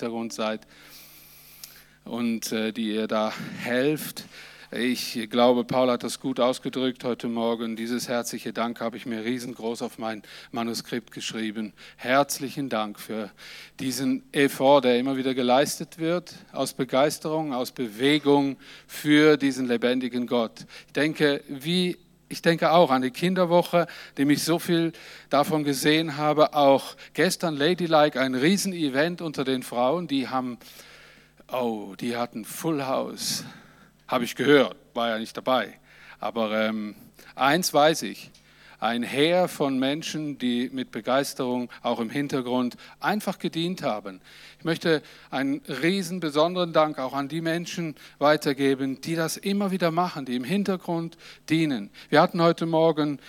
Hintergrund seid und äh, die ihr da helft. Ich glaube, Paul hat das gut ausgedrückt heute Morgen. Dieses herzliche Dank habe ich mir riesengroß auf mein Manuskript geschrieben. Herzlichen Dank für diesen Effort, der immer wieder geleistet wird, aus Begeisterung, aus Bewegung für diesen lebendigen Gott. Ich denke, wie ich denke auch an die Kinderwoche, dem ich so viel davon gesehen habe. Auch gestern Ladylike, ein Riesenevent unter den Frauen, die haben, oh, die hatten Full House. Habe ich gehört, war ja nicht dabei. Aber ähm, eins weiß ich, ein Heer von Menschen, die mit Begeisterung auch im Hintergrund einfach gedient haben. Ich möchte einen riesen besonderen Dank auch an die Menschen weitergeben, die das immer wieder machen, die im Hintergrund dienen. Wir hatten heute Morgen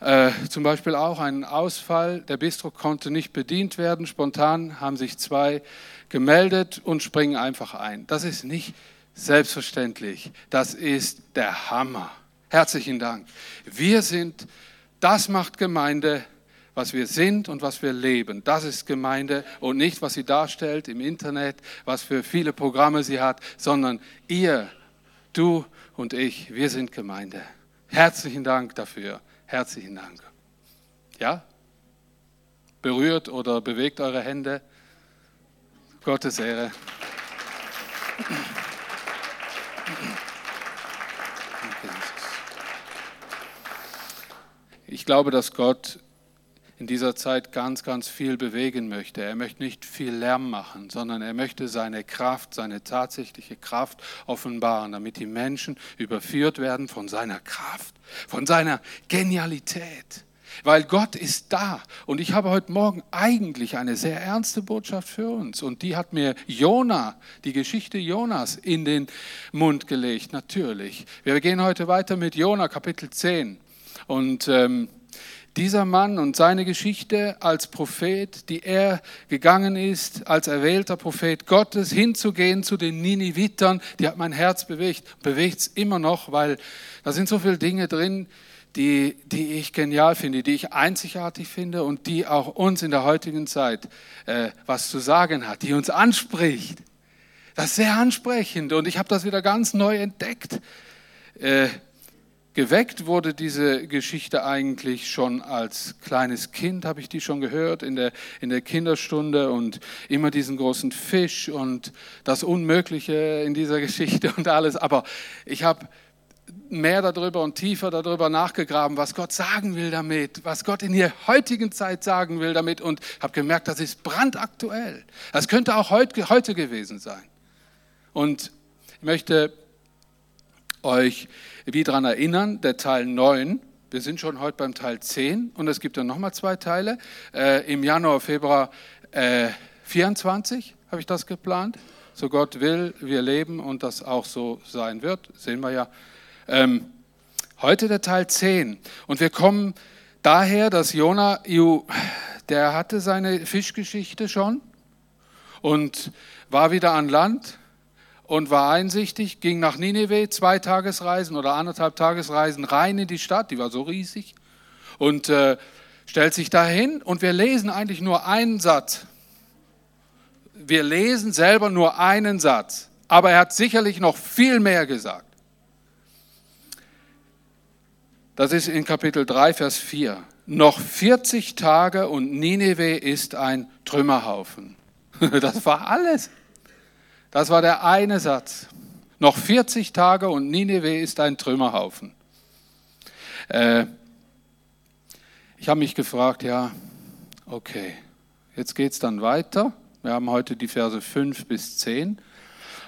äh, zum Beispiel auch einen Ausfall. Der Bistro konnte nicht bedient werden. Spontan haben sich zwei gemeldet und springen einfach ein. Das ist nicht Selbstverständlich, das ist der Hammer. Herzlichen Dank. Wir sind, das macht Gemeinde, was wir sind und was wir leben. Das ist Gemeinde und nicht, was sie darstellt im Internet, was für viele Programme sie hat, sondern ihr, du und ich, wir sind Gemeinde. Herzlichen Dank dafür. Herzlichen Dank. Ja? Berührt oder bewegt eure Hände. Gottes Ehre. Ich glaube, dass Gott in dieser Zeit ganz, ganz viel bewegen möchte. Er möchte nicht viel Lärm machen, sondern er möchte seine Kraft, seine tatsächliche Kraft offenbaren, damit die Menschen überführt werden von seiner Kraft, von seiner Genialität weil Gott ist da. Und ich habe heute Morgen eigentlich eine sehr ernste Botschaft für uns. Und die hat mir Jona, die Geschichte Jonas, in den Mund gelegt, natürlich. Wir gehen heute weiter mit Jona, Kapitel 10. Und ähm, dieser Mann und seine Geschichte als Prophet, die er gegangen ist, als erwählter Prophet Gottes, hinzugehen zu den Ninivitern, die hat mein Herz bewegt, bewegt es immer noch, weil da sind so viele Dinge drin, die, die ich genial finde, die ich einzigartig finde und die auch uns in der heutigen Zeit äh, was zu sagen hat, die uns anspricht. Das ist sehr ansprechend und ich habe das wieder ganz neu entdeckt. Äh, geweckt wurde diese Geschichte eigentlich schon als kleines Kind, habe ich die schon gehört in der, in der Kinderstunde und immer diesen großen Fisch und das Unmögliche in dieser Geschichte und alles. Aber ich habe mehr darüber und tiefer darüber nachgegraben, was Gott sagen will damit, was Gott in der heutigen Zeit sagen will damit und habe gemerkt, das ist brandaktuell. Das könnte auch heute, heute gewesen sein. Und ich möchte euch wie daran erinnern, der Teil 9, wir sind schon heute beim Teil 10 und es gibt dann nochmal zwei Teile. Äh, Im Januar, Februar äh, 24 habe ich das geplant. So Gott will, wir leben und das auch so sein wird, sehen wir ja ähm, heute der Teil 10. Und wir kommen daher, dass Jona, der hatte seine Fischgeschichte schon und war wieder an Land und war einsichtig, ging nach Nineveh, zwei Tagesreisen oder anderthalb Tagesreisen rein in die Stadt, die war so riesig, und äh, stellt sich dahin und wir lesen eigentlich nur einen Satz. Wir lesen selber nur einen Satz, aber er hat sicherlich noch viel mehr gesagt. Das ist in Kapitel 3, Vers 4. Noch 40 Tage und Nineveh ist ein Trümmerhaufen. Das war alles. Das war der eine Satz. Noch 40 Tage und Nineveh ist ein Trümmerhaufen. Äh, ich habe mich gefragt, ja, okay, jetzt geht es dann weiter. Wir haben heute die Verse 5 bis 10.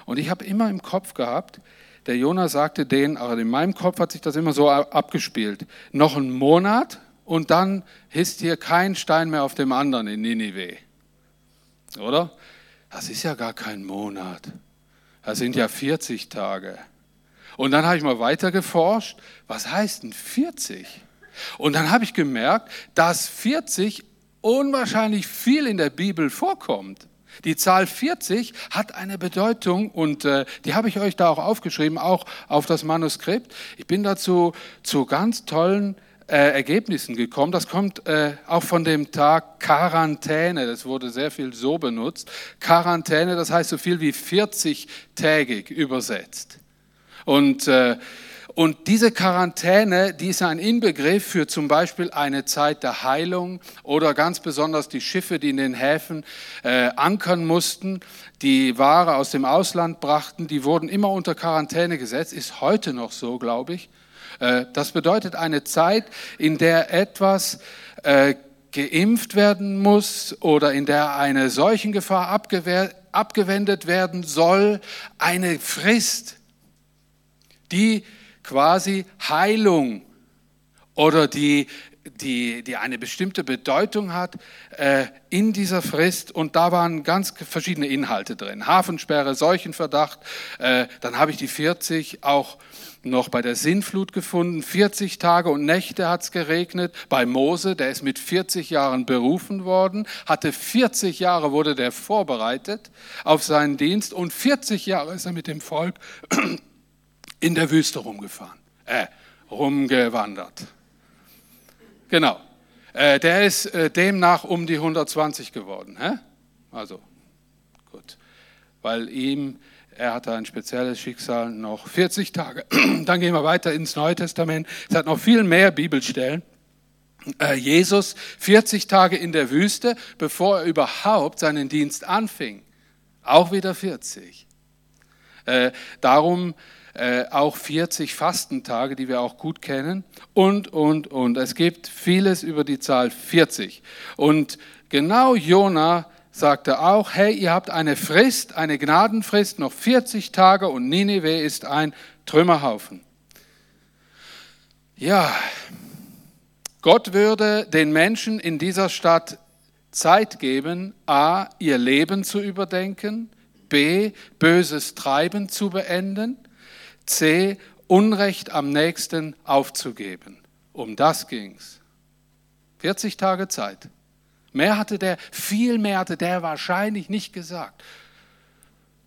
Und ich habe immer im Kopf gehabt, der Jonah sagte denen, aber in meinem Kopf hat sich das immer so abgespielt, noch ein Monat und dann ist hier kein Stein mehr auf dem anderen in Ninive. Oder? Das ist ja gar kein Monat. Das sind ja 40 Tage. Und dann habe ich mal weiter geforscht, was heißt denn 40? Und dann habe ich gemerkt, dass 40 unwahrscheinlich viel in der Bibel vorkommt. Die Zahl 40 hat eine Bedeutung und äh, die habe ich euch da auch aufgeschrieben, auch auf das Manuskript. Ich bin dazu zu ganz tollen äh, Ergebnissen gekommen. Das kommt äh, auch von dem Tag Quarantäne. Das wurde sehr viel so benutzt. Quarantäne, das heißt so viel wie 40-tägig übersetzt. Und äh, und diese Quarantäne, die ist ein Inbegriff für zum Beispiel eine Zeit der Heilung oder ganz besonders die Schiffe, die in den Häfen äh, ankern mussten, die Ware aus dem Ausland brachten, die wurden immer unter Quarantäne gesetzt, ist heute noch so, glaube ich. Äh, das bedeutet eine Zeit, in der etwas äh, geimpft werden muss oder in der eine Seuchengefahr abgewendet werden soll, eine Frist, die quasi Heilung oder die, die, die eine bestimmte Bedeutung hat äh, in dieser Frist. Und da waren ganz verschiedene Inhalte drin. Hafensperre, Seuchenverdacht. Äh, dann habe ich die 40 auch noch bei der Sintflut gefunden. 40 Tage und Nächte hat es geregnet. Bei Mose, der ist mit 40 Jahren berufen worden, hatte 40 Jahre, wurde der vorbereitet auf seinen Dienst und 40 Jahre ist er mit dem Volk in der Wüste rumgefahren, äh, rumgewandert. Genau. Äh, der ist äh, demnach um die 120 geworden. Hä? Also, gut. Weil ihm, er hatte ein spezielles Schicksal, noch 40 Tage. Dann gehen wir weiter ins Neue Testament. Es hat noch viel mehr Bibelstellen. Äh, Jesus 40 Tage in der Wüste, bevor er überhaupt seinen Dienst anfing. Auch wieder 40. Äh, darum äh, auch 40 Fastentage, die wir auch gut kennen und, und, und. Es gibt vieles über die Zahl 40. Und genau Jona sagte auch, hey, ihr habt eine Frist, eine Gnadenfrist, noch 40 Tage und Ninive ist ein Trümmerhaufen. Ja, Gott würde den Menschen in dieser Stadt Zeit geben, a, ihr Leben zu überdenken, b, böses Treiben zu beenden C. Unrecht am nächsten aufzugeben. Um das ging's. 40 Tage Zeit. Mehr hatte der, viel mehr hatte der wahrscheinlich nicht gesagt.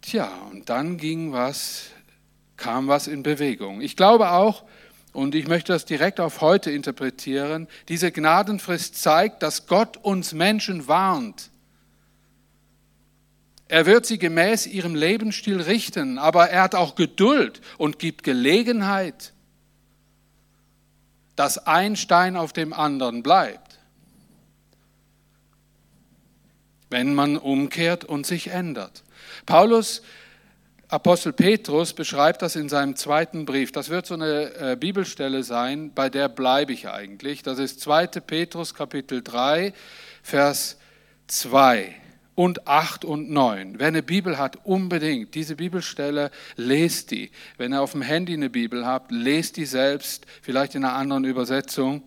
Tja, und dann ging was, kam was in Bewegung. Ich glaube auch, und ich möchte das direkt auf heute interpretieren, diese Gnadenfrist zeigt, dass Gott uns Menschen warnt er wird sie gemäß ihrem Lebensstil richten, aber er hat auch Geduld und gibt Gelegenheit, dass ein Stein auf dem anderen bleibt, wenn man umkehrt und sich ändert. Paulus, Apostel Petrus, beschreibt das in seinem zweiten Brief. Das wird so eine äh, Bibelstelle sein, bei der bleibe ich eigentlich. Das ist 2. Petrus Kapitel 3, Vers 2 und 8 und 9. Wer eine Bibel hat, unbedingt diese Bibelstelle, lest die. Wenn ihr auf dem Handy eine Bibel habt, lest die selbst, vielleicht in einer anderen Übersetzung.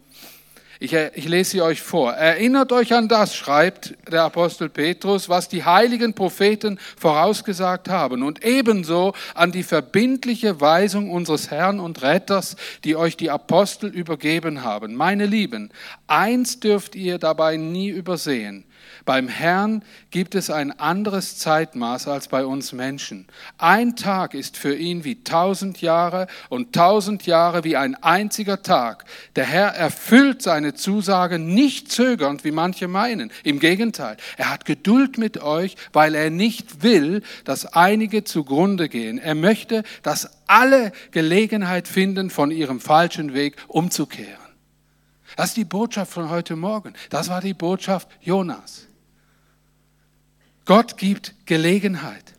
Ich, äh, ich, lese sie euch vor. Erinnert euch an das, schreibt der Apostel Petrus, was die heiligen Propheten vorausgesagt haben und ebenso an die verbindliche Weisung unseres Herrn und Retters, die euch die Apostel übergeben haben. Meine Lieben, eins dürft ihr dabei nie übersehen. Beim Herrn gibt es ein anderes Zeitmaß als bei uns Menschen. Ein Tag ist für ihn wie tausend Jahre und tausend Jahre wie ein einziger Tag. Der Herr erfüllt seine Zusage nicht zögernd, wie manche meinen. Im Gegenteil, er hat Geduld mit euch, weil er nicht will, dass einige zugrunde gehen. Er möchte, dass alle Gelegenheit finden, von ihrem falschen Weg umzukehren. Das ist die Botschaft von heute Morgen. Das war die Botschaft Jonas. Gott gibt Gelegenheit.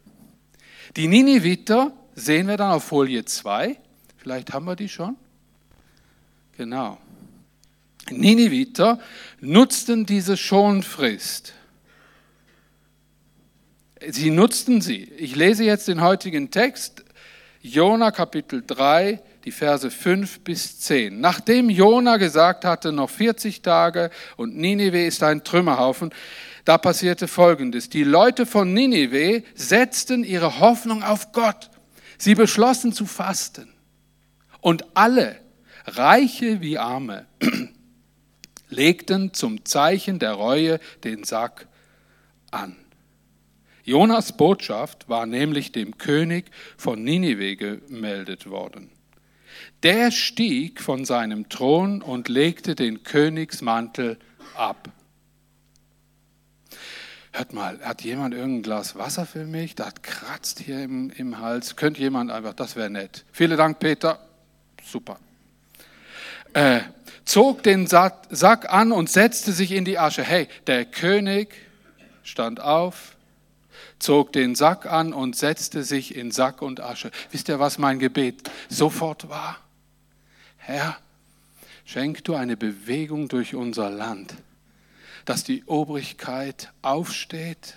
Die Niniviter sehen wir dann auf Folie 2. Vielleicht haben wir die schon. Genau. Niniviter nutzten diese Schonfrist. Sie nutzten sie. Ich lese jetzt den heutigen Text, Jona Kapitel 3, die Verse 5 bis 10. Nachdem Jona gesagt hatte, noch 40 Tage und Ninive ist ein Trümmerhaufen, da passierte Folgendes. Die Leute von Ninive setzten ihre Hoffnung auf Gott. Sie beschlossen zu fasten. Und alle, Reiche wie Arme, legten zum Zeichen der Reue den Sack an. Jonas Botschaft war nämlich dem König von Ninive gemeldet worden. Der stieg von seinem Thron und legte den Königsmantel ab. Hört mal, hat jemand irgendein Glas Wasser für mich? Das kratzt hier im, im Hals. Könnte jemand einfach, das wäre nett. Vielen Dank, Peter. Super. Äh, zog den Sack an und setzte sich in die Asche. Hey, der König stand auf, zog den Sack an und setzte sich in Sack und Asche. Wisst ihr, was mein Gebet sofort war? Herr, schenk du eine Bewegung durch unser Land dass die Obrigkeit aufsteht,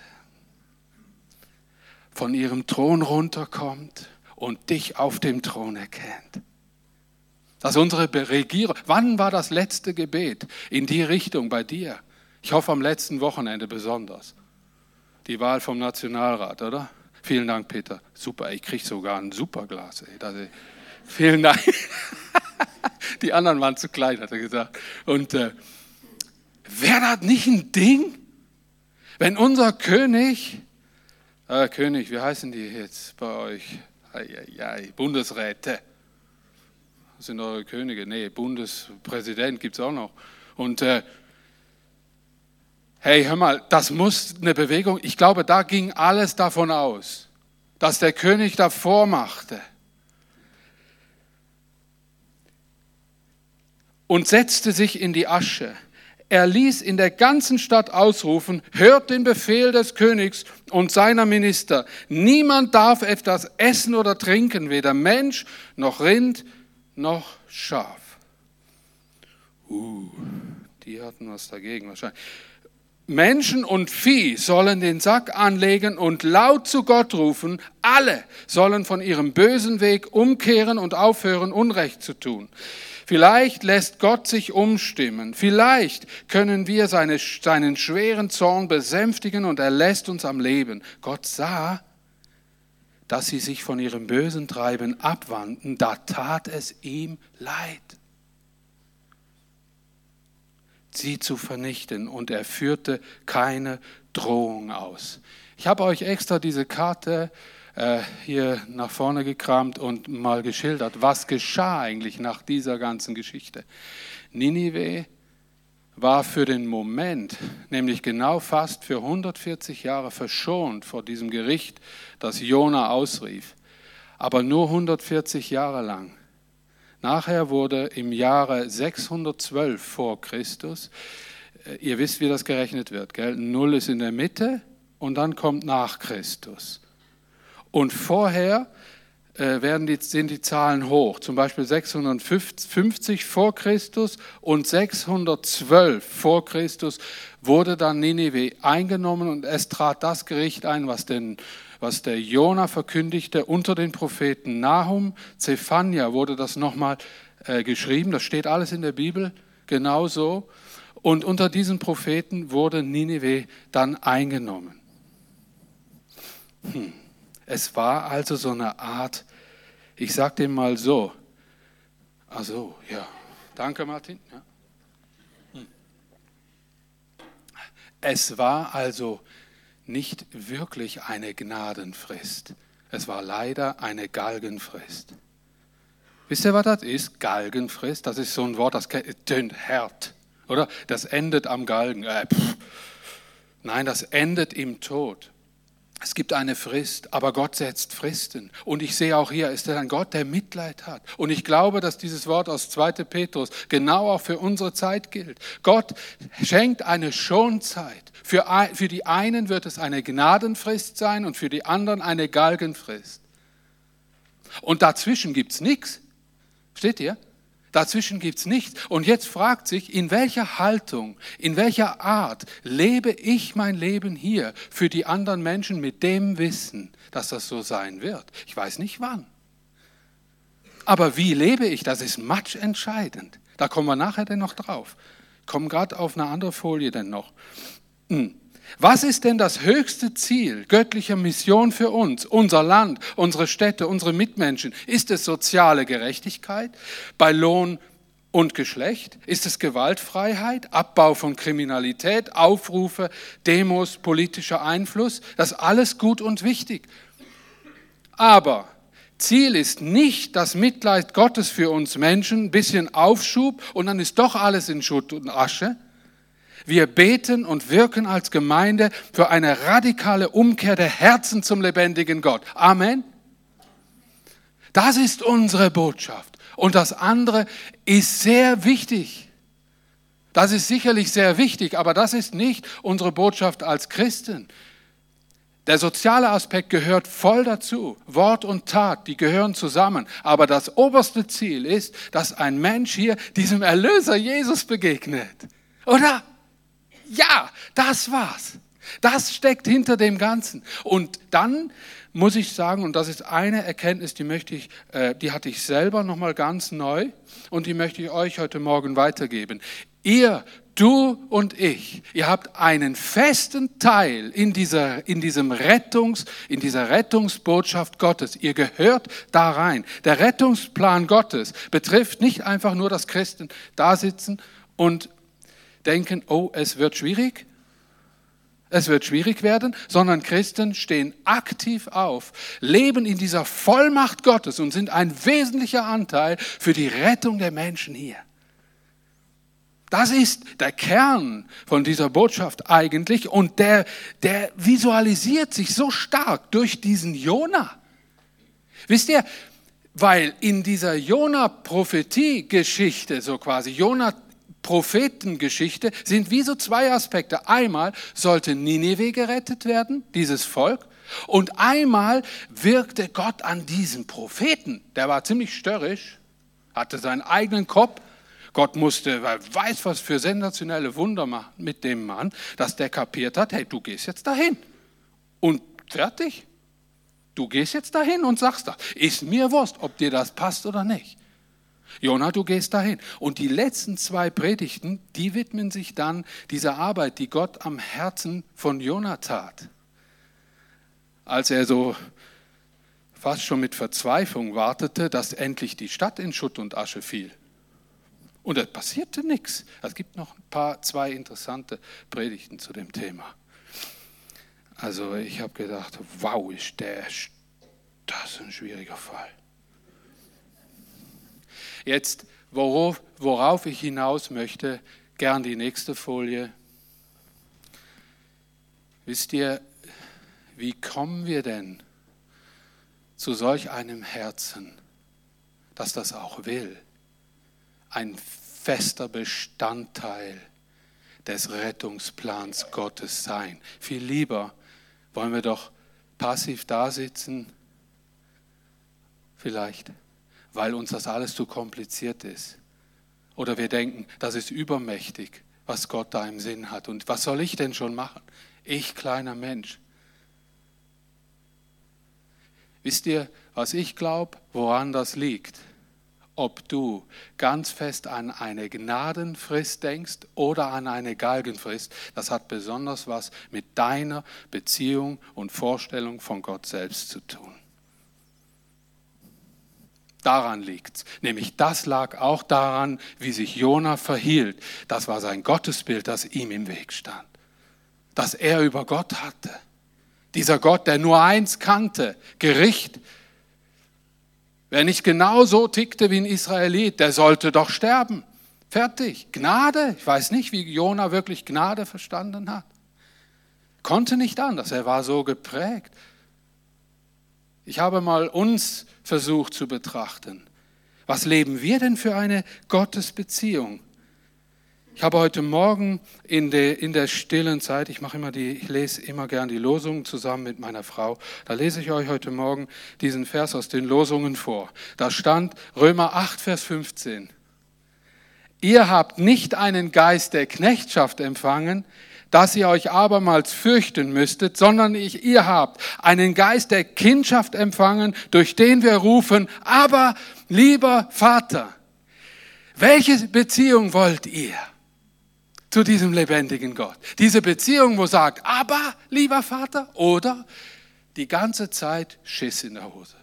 von ihrem Thron runterkommt und dich auf dem Thron erkennt. Dass unsere Regierung, wann war das letzte Gebet in die Richtung bei dir? Ich hoffe am letzten Wochenende besonders. Die Wahl vom Nationalrat, oder? Vielen Dank, Peter. Super, ich kriege sogar ein Superglas. Ey. Das, vielen Dank. Die anderen waren zu klein, hat er gesagt. Und äh, Wäre das nicht ein Ding, wenn unser König, äh, König, wie heißen die jetzt bei euch? Eieiei, Bundesräte. Das sind eure Könige. Nee, Bundespräsident gibt es auch noch. Und äh, hey, hör mal, das muss eine Bewegung, ich glaube, da ging alles davon aus, dass der König davor machte. Und setzte sich in die Asche. Er ließ in der ganzen Stadt ausrufen, hört den Befehl des Königs und seiner Minister. Niemand darf etwas essen oder trinken, weder Mensch noch Rind noch Schaf. Uh, die hatten was dagegen wahrscheinlich. Menschen und Vieh sollen den Sack anlegen und laut zu Gott rufen. Alle sollen von ihrem bösen Weg umkehren und aufhören, Unrecht zu tun. Vielleicht lässt Gott sich umstimmen. Vielleicht können wir seine, seinen schweren Zorn besänftigen und er lässt uns am Leben. Gott sah, dass sie sich von ihrem bösen Treiben abwandten. Da tat es ihm leid, sie zu vernichten und er führte keine Drohung aus. Ich habe euch extra diese Karte äh, hier nach vorne gekramt und mal geschildert, was geschah eigentlich nach dieser ganzen Geschichte. Ninive war für den Moment, nämlich genau fast für 140 Jahre verschont vor diesem Gericht, das Jona ausrief, aber nur 140 Jahre lang. Nachher wurde im Jahre 612 vor Christus, äh, ihr wisst, wie das gerechnet wird, gell? Null ist in der Mitte und dann kommt nach Christus. Und vorher äh, werden die, sind die Zahlen hoch, zum Beispiel 650 vor Christus und 612 vor Christus wurde dann Ninive eingenommen und es trat das Gericht ein, was, den, was der Jona verkündigte unter den Propheten Nahum, Zephania wurde das nochmal äh, geschrieben, das steht alles in der Bibel genauso. Und unter diesen Propheten wurde Ninive dann eingenommen. Hm. Es war also so eine Art, ich sage dem mal so, also ja, danke Martin. Ja. Hm. Es war also nicht wirklich eine Gnadenfrist. Es war leider eine Galgenfrist. Wisst ihr, was das ist? Galgenfrist, das ist so ein Wort, das tönt hart, oder? Das endet am Galgen. Äh, Nein, das endet im Tod. Es gibt eine Frist, aber Gott setzt Fristen. Und ich sehe auch hier, ist er ein Gott, der Mitleid hat. Und ich glaube, dass dieses Wort aus 2. Petrus genau auch für unsere Zeit gilt. Gott schenkt eine Schonzeit. Für, für die einen wird es eine Gnadenfrist sein und für die anderen eine Galgenfrist. Und dazwischen gibt es nichts. Steht ihr? Dazwischen gibt es nichts. Und jetzt fragt sich, in welcher Haltung, in welcher Art lebe ich mein Leben hier für die anderen Menschen mit dem Wissen, dass das so sein wird. Ich weiß nicht wann. Aber wie lebe ich, das ist matchentscheidend. Da kommen wir nachher denn noch drauf. Kommen gerade auf eine andere Folie denn noch. Hm. Was ist denn das höchste Ziel göttlicher Mission für uns, unser Land, unsere Städte, unsere Mitmenschen? Ist es soziale Gerechtigkeit bei Lohn und Geschlecht? Ist es Gewaltfreiheit, Abbau von Kriminalität, Aufrufe, Demos, politischer Einfluss? Das ist alles gut und wichtig. Aber Ziel ist nicht das Mitleid Gottes für uns Menschen, ein bisschen Aufschub und dann ist doch alles in Schutt und Asche. Wir beten und wirken als Gemeinde für eine radikale Umkehr der Herzen zum lebendigen Gott. Amen. Das ist unsere Botschaft. Und das andere ist sehr wichtig. Das ist sicherlich sehr wichtig, aber das ist nicht unsere Botschaft als Christen. Der soziale Aspekt gehört voll dazu. Wort und Tat, die gehören zusammen. Aber das oberste Ziel ist, dass ein Mensch hier diesem Erlöser Jesus begegnet. Oder? Ja, das war's. Das steckt hinter dem Ganzen. Und dann muss ich sagen, und das ist eine Erkenntnis, die möchte ich, äh, die hatte ich selber noch mal ganz neu und die möchte ich euch heute Morgen weitergeben. Ihr, du und ich, ihr habt einen festen Teil in dieser, in diesem Rettungs, in dieser Rettungsbotschaft Gottes. Ihr gehört da rein. Der Rettungsplan Gottes betrifft nicht einfach nur, dass Christen da sitzen und denken, oh, es wird schwierig, es wird schwierig werden, sondern Christen stehen aktiv auf, leben in dieser Vollmacht Gottes und sind ein wesentlicher Anteil für die Rettung der Menschen hier. Das ist der Kern von dieser Botschaft eigentlich und der, der visualisiert sich so stark durch diesen Jona. Wisst ihr, weil in dieser Jona-Prophetie-Geschichte, so quasi, Jona Prophetengeschichte sind wie so zwei Aspekte. Einmal sollte Nineveh gerettet werden, dieses Volk, und einmal wirkte Gott an diesem Propheten. Der war ziemlich störrisch, hatte seinen eigenen Kopf. Gott musste, wer weiß was für sensationelle Wunder machen mit dem Mann, dass der kapiert hat, hey, du gehst jetzt dahin. Und fertig. Du gehst jetzt dahin und sagst das. Ist mir Wurst, ob dir das passt oder nicht. Jona, du gehst dahin. Und die letzten zwei Predigten, die widmen sich dann dieser Arbeit, die Gott am Herzen von Jona tat. Als er so fast schon mit Verzweiflung wartete, dass endlich die Stadt in Schutt und Asche fiel. Und es passierte nichts. Es gibt noch ein paar, zwei interessante Predigten zu dem Thema. Also ich habe gedacht, wow, ist der, das ein schwieriger Fall. Jetzt, worauf, worauf ich hinaus möchte, gern die nächste Folie. Wisst ihr, wie kommen wir denn zu solch einem Herzen, dass das auch will? Ein fester Bestandteil des Rettungsplans Gottes sein. Viel lieber wollen wir doch passiv da sitzen, vielleicht weil uns das alles zu kompliziert ist. Oder wir denken, das ist übermächtig, was Gott da im Sinn hat. Und was soll ich denn schon machen? Ich kleiner Mensch. Wisst ihr, was ich glaube, woran das liegt? Ob du ganz fest an eine Gnadenfrist denkst oder an eine Galgenfrist, das hat besonders was mit deiner Beziehung und Vorstellung von Gott selbst zu tun. Daran liegt's. Nämlich das lag auch daran, wie sich Jona verhielt. Das war sein Gottesbild, das ihm im Weg stand. Dass er über Gott hatte. Dieser Gott, der nur eins kannte, Gericht. Wer nicht genau so tickte wie ein Israelit, der sollte doch sterben. Fertig. Gnade. Ich weiß nicht, wie Jona wirklich Gnade verstanden hat. Konnte nicht anders. Er war so geprägt. Ich habe mal uns versucht zu betrachten. Was leben wir denn für eine Gottesbeziehung? Ich habe heute Morgen in der, in der stillen Zeit, ich mache immer die, ich lese immer gern die Losungen zusammen mit meiner Frau. Da lese ich euch heute Morgen diesen Vers aus den Losungen vor. Da stand Römer 8, Vers 15. Ihr habt nicht einen Geist der Knechtschaft empfangen, dass ihr euch abermals fürchten müsstet, sondern ich, ihr habt einen Geist der Kindschaft empfangen, durch den wir rufen, aber lieber Vater. Welche Beziehung wollt ihr zu diesem lebendigen Gott? Diese Beziehung, wo sagt, aber lieber Vater, oder die ganze Zeit Schiss in der Hose.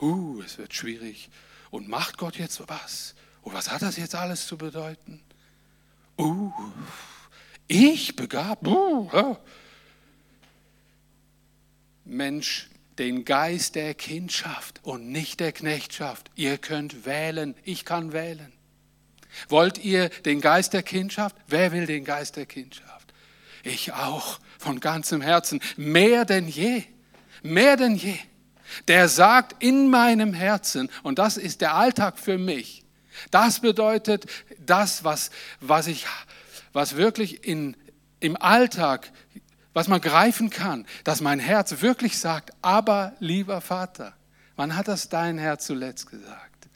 Uh, es wird schwierig. Und macht Gott jetzt was? Und was hat das jetzt alles zu bedeuten? Uh, ich begabt? Uh, ja. Mensch den Geist der Kindschaft und nicht der Knechtschaft. Ihr könnt wählen, ich kann wählen. Wollt ihr den Geist der Kindschaft? Wer will den Geist der Kindschaft? Ich auch, von ganzem Herzen, mehr denn je, mehr denn je. Der sagt in meinem Herzen, und das ist der Alltag für mich, das bedeutet das, was, was, ich, was wirklich in, im Alltag was man greifen kann, dass mein Herz wirklich sagt, aber lieber Vater, wann hat das dein Herz zuletzt gesagt?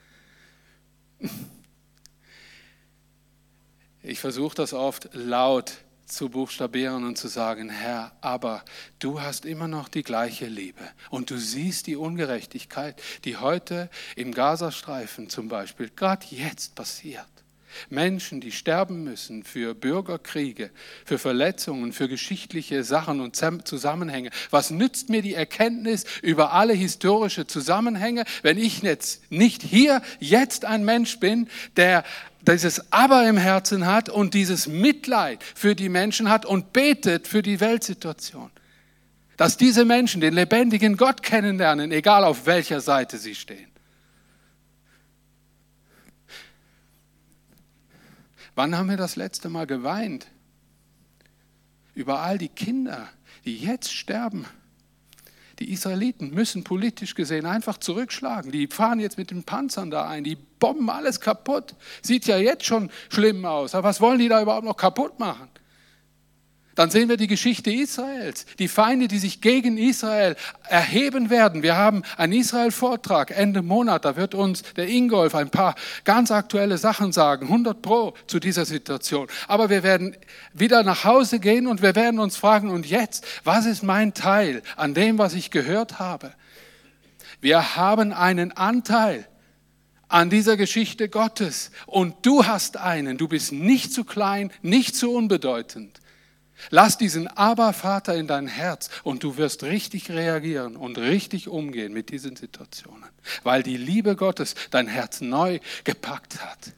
Ich versuche das oft laut zu buchstabieren und zu sagen, Herr, aber du hast immer noch die gleiche Liebe und du siehst die Ungerechtigkeit, die heute im Gazastreifen zum Beispiel gerade jetzt passiert. Menschen, die sterben müssen für Bürgerkriege, für Verletzungen, für geschichtliche Sachen und Zusammenhänge. Was nützt mir die Erkenntnis über alle historische Zusammenhänge, wenn ich jetzt nicht hier jetzt ein Mensch bin, der dieses Aber im Herzen hat und dieses Mitleid für die Menschen hat und betet für die Weltsituation. Dass diese Menschen den lebendigen Gott kennenlernen, egal auf welcher Seite sie stehen. Wann haben wir das letzte Mal geweint? Über all die Kinder, die jetzt sterben. Die Israeliten müssen politisch gesehen einfach zurückschlagen. Die fahren jetzt mit den Panzern da ein, die bomben alles kaputt. Sieht ja jetzt schon schlimm aus. Aber was wollen die da überhaupt noch kaputt machen? Dann sehen wir die Geschichte Israels, die Feinde, die sich gegen Israel erheben werden. Wir haben einen Israel-Vortrag Ende Monat, da wird uns der Ingolf ein paar ganz aktuelle Sachen sagen, 100 Pro zu dieser Situation. Aber wir werden wieder nach Hause gehen und wir werden uns fragen, und jetzt, was ist mein Teil an dem, was ich gehört habe? Wir haben einen Anteil an dieser Geschichte Gottes und du hast einen. Du bist nicht zu klein, nicht zu unbedeutend. Lass diesen Aber-Vater in dein Herz und du wirst richtig reagieren und richtig umgehen mit diesen Situationen, weil die Liebe Gottes dein Herz neu gepackt hat.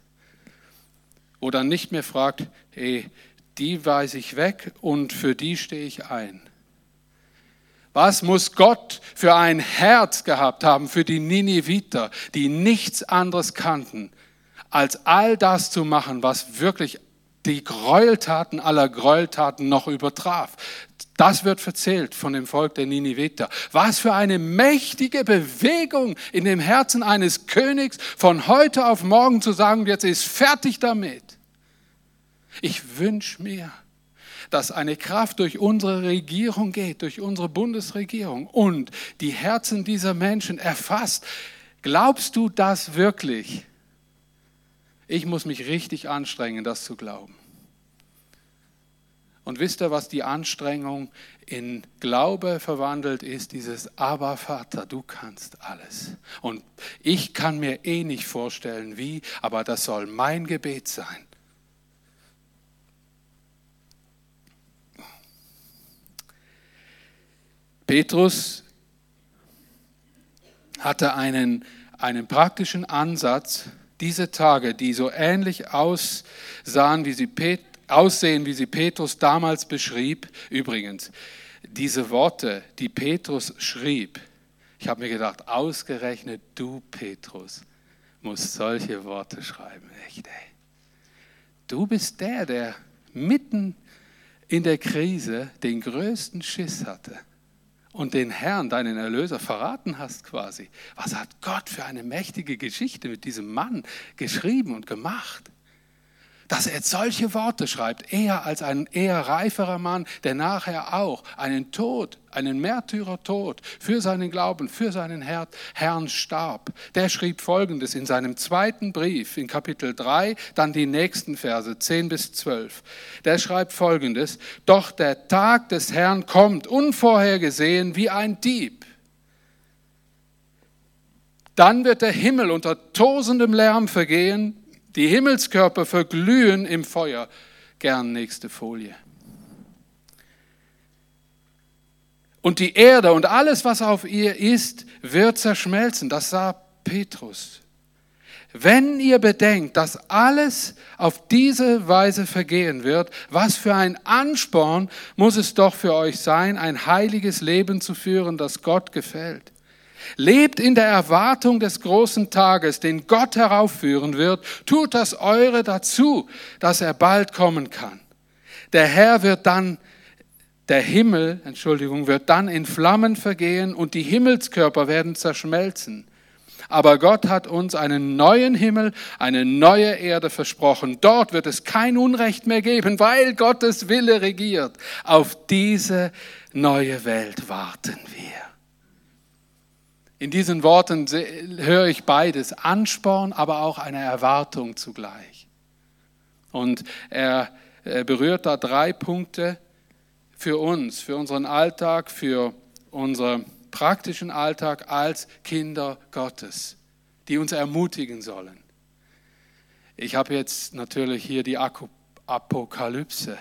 Oder nicht mehr fragt, hey, die weise ich weg und für die stehe ich ein. Was muss Gott für ein Herz gehabt haben für die Nineviter, die nichts anderes kannten, als all das zu machen, was wirklich die Gräueltaten aller Gräueltaten noch übertraf. Das wird verzählt von dem Volk der Nineviter. Was für eine mächtige Bewegung in dem Herzen eines Königs, von heute auf morgen zu sagen, jetzt ist fertig damit. Ich wünsche mir, dass eine Kraft durch unsere Regierung geht, durch unsere Bundesregierung und die Herzen dieser Menschen erfasst. Glaubst du das wirklich? Ich muss mich richtig anstrengen, das zu glauben. Und wisst ihr, was die Anstrengung in Glaube verwandelt ist? Dieses Aber Vater, du kannst alles. Und ich kann mir eh nicht vorstellen, wie, aber das soll mein Gebet sein. Petrus hatte einen, einen praktischen Ansatz, diese Tage, die so ähnlich aussahen, wie sie Pet aussehen, wie sie Petrus damals beschrieb. Übrigens, diese Worte, die Petrus schrieb, ich habe mir gedacht, ausgerechnet du, Petrus, musst solche Worte schreiben. Echt, ey. Du bist der, der mitten in der Krise den größten Schiss hatte und den Herrn, deinen Erlöser, verraten hast quasi. Was hat Gott für eine mächtige Geschichte mit diesem Mann geschrieben und gemacht? Dass er solche Worte schreibt, eher als ein eher reiferer Mann, der nachher auch einen Tod, einen Märtyrertod für seinen Glauben, für seinen Herrn starb. Der schrieb Folgendes in seinem zweiten Brief in Kapitel 3, dann die nächsten Verse 10 bis 12. Der schreibt Folgendes, doch der Tag des Herrn kommt unvorhergesehen wie ein Dieb. Dann wird der Himmel unter tosendem Lärm vergehen die Himmelskörper verglühen im Feuer. Gern nächste Folie. Und die Erde und alles, was auf ihr ist, wird zerschmelzen. Das sah Petrus. wenn ihr bedenkt, dass alles auf diese Weise vergehen wird, was für ein Ansporn muss es doch für euch sein, ein heiliges Leben zu führen, das Gott gefällt. Lebt in der Erwartung des großen Tages, den Gott heraufführen wird. Tut das eure dazu, dass er bald kommen kann. Der Herr wird dann, der Himmel, Entschuldigung, wird dann in Flammen vergehen und die Himmelskörper werden zerschmelzen. Aber Gott hat uns einen neuen Himmel, eine neue Erde versprochen. Dort wird es kein Unrecht mehr geben, weil Gottes Wille regiert. Auf diese neue Welt warten wir. In diesen Worten höre ich beides, Ansporn, aber auch eine Erwartung zugleich. Und er berührt da drei Punkte für uns, für unseren Alltag, für unseren praktischen Alltag als Kinder Gottes, die uns ermutigen sollen. Ich habe jetzt natürlich hier die Apokalypse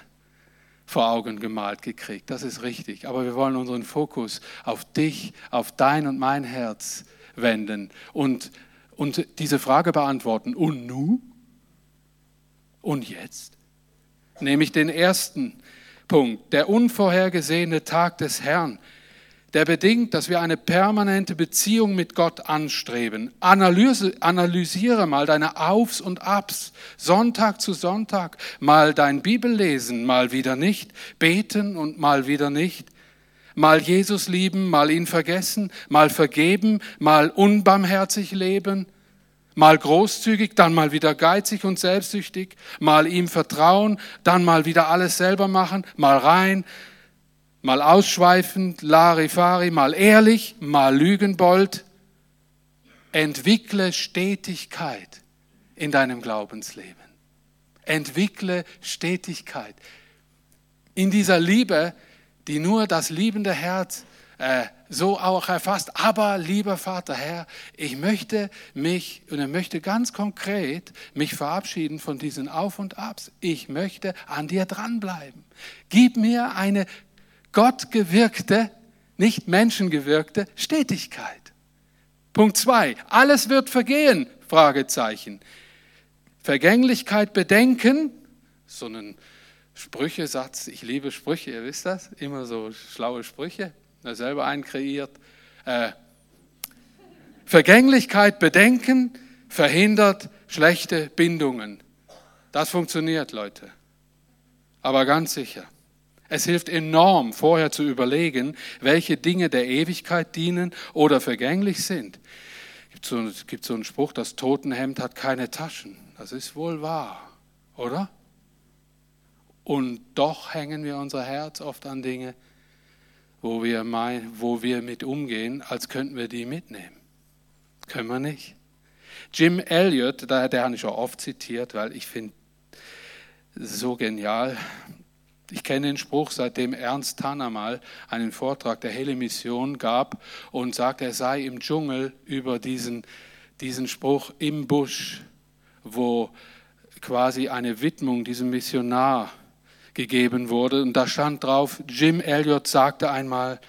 vor Augen gemalt gekriegt. Das ist richtig. Aber wir wollen unseren Fokus auf dich, auf dein und mein Herz wenden und, und diese Frage beantworten. Und nu? Und jetzt? Nämlich den ersten Punkt, der unvorhergesehene Tag des Herrn der bedingt, dass wir eine permanente Beziehung mit Gott anstreben. Analyse, analysiere mal deine Aufs und Abs, Sonntag zu Sonntag, mal dein Bibellesen, mal wieder nicht, beten und mal wieder nicht, mal Jesus lieben, mal ihn vergessen, mal vergeben, mal unbarmherzig leben, mal großzügig, dann mal wieder geizig und selbstsüchtig, mal ihm vertrauen, dann mal wieder alles selber machen, mal rein, mal ausschweifend, Larifari, mal ehrlich, mal lügenbold. Entwickle Stetigkeit in deinem Glaubensleben. Entwickle Stetigkeit. In dieser Liebe, die nur das liebende Herz äh, so auch erfasst. Aber lieber Vater, Herr, ich möchte mich und ich möchte ganz konkret mich verabschieden von diesen Auf und Abs. Ich möchte an dir dranbleiben. Gib mir eine Gott gewirkte, nicht menschengewirkte Stetigkeit. Punkt zwei: Alles wird vergehen, Fragezeichen. Vergänglichkeit bedenken, so ein Sprüchesatz, ich liebe Sprüche, ihr wisst das, immer so schlaue Sprüche, er selber einen kreiert. Äh, Vergänglichkeit bedenken verhindert schlechte Bindungen. Das funktioniert, Leute. Aber ganz sicher. Es hilft enorm, vorher zu überlegen, welche Dinge der Ewigkeit dienen oder vergänglich sind. Es gibt so, einen Spruch, das Totenhemd hat keine Taschen. Das ist wohl wahr, oder? Und doch hängen wir unser Herz oft an Dinge, wo wir, mein, wo wir mit umgehen, als könnten wir die mitnehmen. Können wir nicht. Jim Elliot, der, der habe ich auch oft zitiert, weil ich finde so genial. Ich kenne den Spruch, seitdem Ernst Tanner mal einen Vortrag der Helle Mission gab und sagte, er sei im Dschungel über diesen, diesen Spruch im Busch, wo quasi eine Widmung diesem Missionar gegeben wurde. Und da stand drauf, Jim Elliot sagte einmal,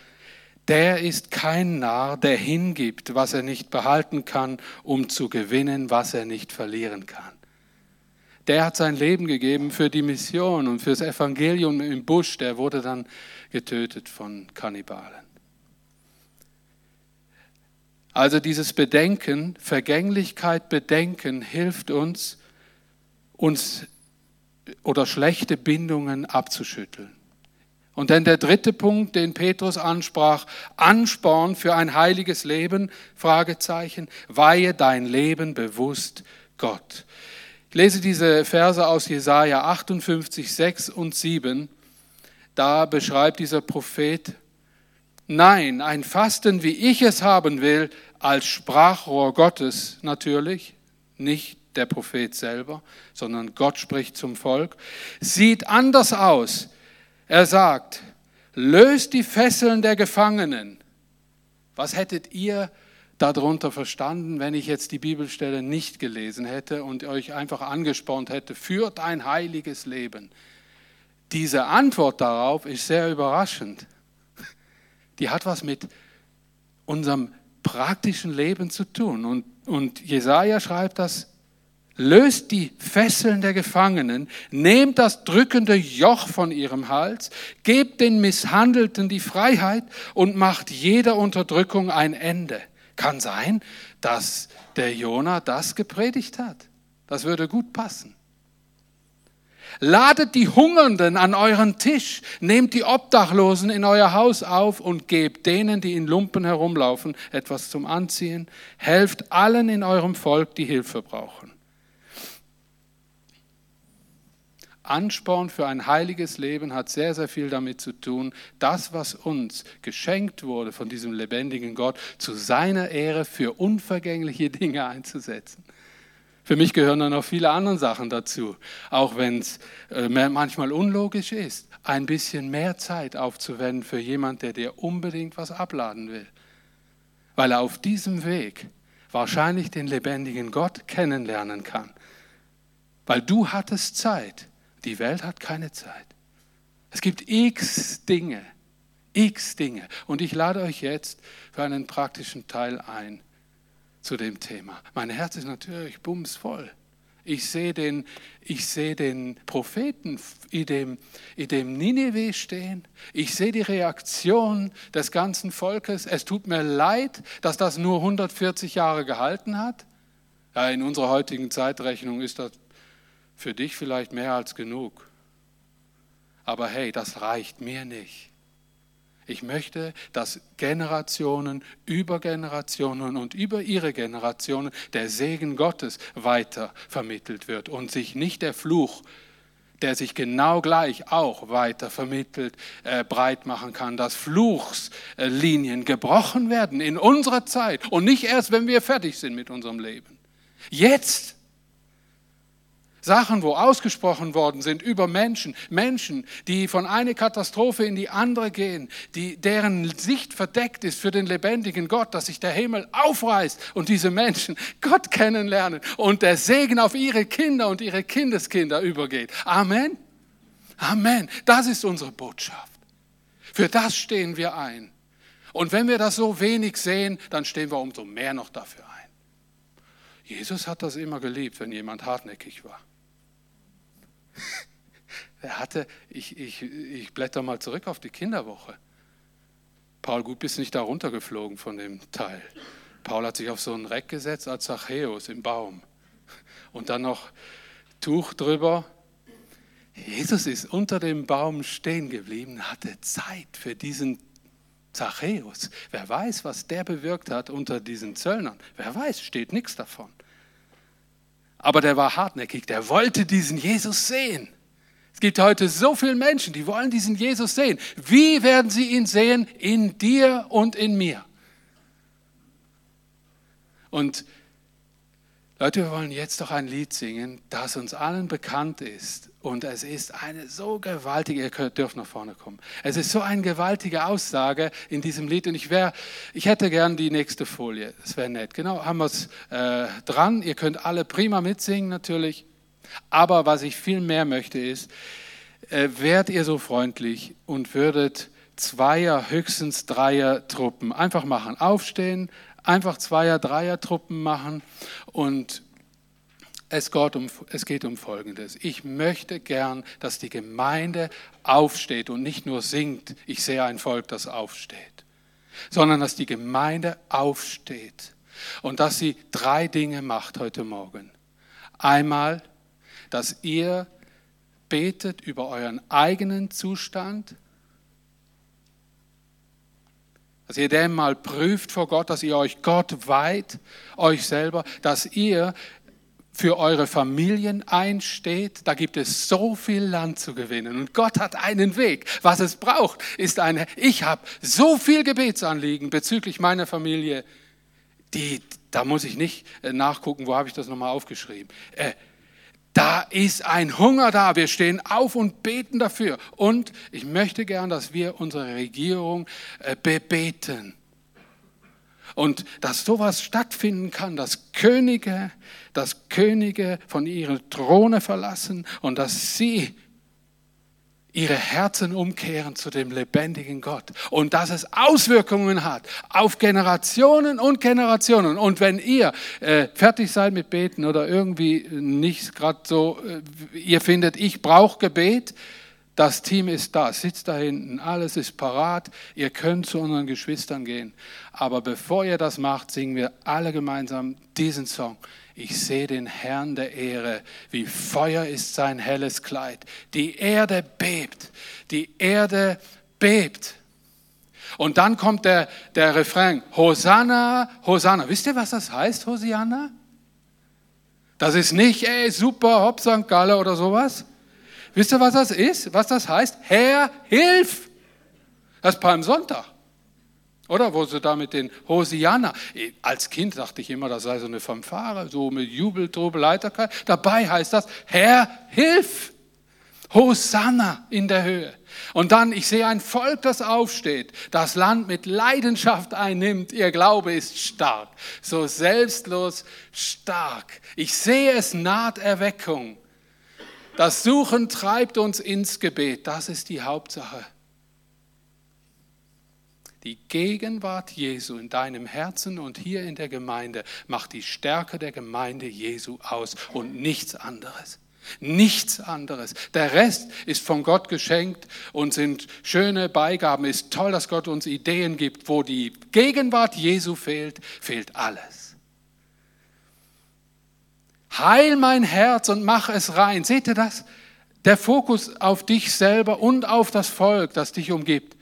der ist kein Narr, der hingibt, was er nicht behalten kann, um zu gewinnen, was er nicht verlieren kann. Der hat sein Leben gegeben für die Mission und fürs Evangelium im Busch. Der wurde dann getötet von Kannibalen. Also dieses Bedenken, Vergänglichkeit bedenken, hilft uns, uns oder schlechte Bindungen abzuschütteln. Und dann der dritte Punkt, den Petrus ansprach, Ansporn für ein heiliges Leben, Fragezeichen, weihe dein Leben bewusst Gott. Ich lese diese Verse aus Jesaja 58, 6 und 7. Da beschreibt dieser Prophet, nein, ein Fasten, wie ich es haben will, als Sprachrohr Gottes natürlich, nicht der Prophet selber, sondern Gott spricht zum Volk, sieht anders aus. Er sagt, löst die Fesseln der Gefangenen. Was hättet ihr darunter verstanden, wenn ich jetzt die Bibelstelle nicht gelesen hätte und euch einfach angespornt hätte, führt ein heiliges Leben. Diese Antwort darauf ist sehr überraschend. Die hat was mit unserem praktischen Leben zu tun. Und, und Jesaja schreibt das löst die Fesseln der Gefangenen, nehmt das drückende Joch von ihrem Hals, gebt den Misshandelten die Freiheit und macht jeder Unterdrückung ein Ende. Kann sein, dass der Jona das gepredigt hat. Das würde gut passen. Ladet die Hungernden an euren Tisch, nehmt die Obdachlosen in euer Haus auf und gebt denen, die in Lumpen herumlaufen, etwas zum Anziehen. Helft allen in eurem Volk, die Hilfe brauchen. Ansporn für ein heiliges Leben hat sehr, sehr viel damit zu tun, das, was uns geschenkt wurde von diesem lebendigen Gott, zu seiner Ehre für unvergängliche Dinge einzusetzen. Für mich gehören dann noch viele andere Sachen dazu, auch wenn es äh, manchmal unlogisch ist, ein bisschen mehr Zeit aufzuwenden für jemand, der dir unbedingt was abladen will, weil er auf diesem Weg wahrscheinlich den lebendigen Gott kennenlernen kann, weil du hattest Zeit die Welt hat keine Zeit. Es gibt x Dinge, x Dinge. Und ich lade euch jetzt für einen praktischen Teil ein zu dem Thema. Mein Herz ist natürlich bumsvoll. Ich sehe den, ich sehe den Propheten in dem, in dem Nineveh stehen. Ich sehe die Reaktion des ganzen Volkes. Es tut mir leid, dass das nur 140 Jahre gehalten hat. Ja, in unserer heutigen Zeitrechnung ist das für dich vielleicht mehr als genug. Aber hey, das reicht mir nicht. Ich möchte, dass Generationen über Generationen und über ihre Generationen der Segen Gottes weiter vermittelt wird und sich nicht der Fluch, der sich genau gleich auch weiter vermittelt, äh, breit machen kann, dass Fluchslinien gebrochen werden in unserer Zeit und nicht erst, wenn wir fertig sind mit unserem Leben. Jetzt Sachen, wo ausgesprochen worden sind über Menschen, Menschen, die von einer Katastrophe in die andere gehen, die, deren Sicht verdeckt ist für den lebendigen Gott, dass sich der Himmel aufreißt und diese Menschen Gott kennenlernen und der Segen auf ihre Kinder und ihre Kindeskinder übergeht. Amen. Amen. Das ist unsere Botschaft. Für das stehen wir ein. Und wenn wir das so wenig sehen, dann stehen wir umso mehr noch dafür ein. Jesus hat das immer geliebt, wenn jemand hartnäckig war. Er hatte, ich, ich, ich blätter mal zurück auf die Kinderwoche. Paul, gut bist nicht da runtergeflogen von dem Teil. Paul hat sich auf so ein Reck gesetzt als Zachäus im Baum. Und dann noch Tuch drüber. Jesus ist unter dem Baum stehen geblieben, hatte Zeit für diesen Zachäus. Wer weiß, was der bewirkt hat unter diesen Zöllnern. Wer weiß, steht nichts davon. Aber der war hartnäckig, der wollte diesen Jesus sehen. Es gibt heute so viele Menschen, die wollen diesen Jesus sehen. Wie werden sie ihn sehen? In dir und in mir. Und Leute, wir wollen jetzt doch ein Lied singen, das uns allen bekannt ist. Und es ist eine so gewaltige, ihr dürft nach vorne kommen. Es ist so eine gewaltige Aussage in diesem Lied. Und ich, wär, ich hätte gern die nächste Folie. Das wäre nett. Genau, haben wir es äh, dran. Ihr könnt alle prima mitsingen natürlich. Aber was ich viel mehr möchte ist, äh, wärt ihr so freundlich und würdet Zweier, höchstens Dreier Truppen einfach machen. Aufstehen, einfach Zweier-, Dreier-Truppen machen und es geht, um, es geht um Folgendes. Ich möchte gern, dass die Gemeinde aufsteht und nicht nur singt, ich sehe ein Volk, das aufsteht, sondern dass die Gemeinde aufsteht und dass sie drei Dinge macht heute Morgen. Einmal, dass ihr betet über euren eigenen Zustand, dass ihr den mal prüft vor Gott, dass ihr euch Gott weiht, euch selber, dass ihr für eure Familien einsteht. Da gibt es so viel Land zu gewinnen. Und Gott hat einen Weg. Was es braucht, ist eine, ich habe so viel Gebetsanliegen bezüglich meiner Familie, die, da muss ich nicht äh, nachgucken, wo habe ich das nochmal aufgeschrieben. Äh, da ist ein Hunger da. Wir stehen auf und beten dafür. Und ich möchte gern, dass wir unsere Regierung äh, bebeten. Und dass sowas stattfinden kann, dass Könige, dass Könige von ihren Throne verlassen und dass sie ihre Herzen umkehren zu dem lebendigen Gott und dass es Auswirkungen hat auf Generationen und Generationen. Und wenn ihr äh, fertig seid mit Beten oder irgendwie nicht gerade so, äh, ihr findet, ich brauche Gebet, das Team ist da, sitzt da hinten, alles ist parat, ihr könnt zu unseren Geschwistern gehen. Aber bevor ihr das macht, singen wir alle gemeinsam diesen Song. Ich sehe den Herrn der Ehre, wie Feuer ist sein helles Kleid. Die Erde bebt, die Erde bebt. Und dann kommt der, der Refrain, Hosanna, Hosanna. Wisst ihr, was das heißt, Hosianna? Das ist nicht, ey, super, Hopp, St. Galle oder sowas. Wisst ihr, was das ist? Was das heißt? Herr, hilf! Das ist Palmsonntag. Oder wo sie da mit den Hosianna, als Kind dachte ich immer, das sei so eine Fanfare, so mit Jubel, Trubel, Leiterkeit. Dabei heißt das, Herr, hilf! Hosanna in der Höhe. Und dann, ich sehe ein Volk, das aufsteht, das Land mit Leidenschaft einnimmt. Ihr Glaube ist stark, so selbstlos stark. Ich sehe, es naht Erweckung. Das Suchen treibt uns ins Gebet. Das ist die Hauptsache. Die Gegenwart Jesu in deinem Herzen und hier in der Gemeinde macht die Stärke der Gemeinde Jesu aus und nichts anderes. Nichts anderes. Der Rest ist von Gott geschenkt und sind schöne Beigaben. Ist toll, dass Gott uns Ideen gibt. Wo die Gegenwart Jesu fehlt, fehlt alles. Heil mein Herz und mach es rein. Seht ihr das? Der Fokus auf dich selber und auf das Volk, das dich umgibt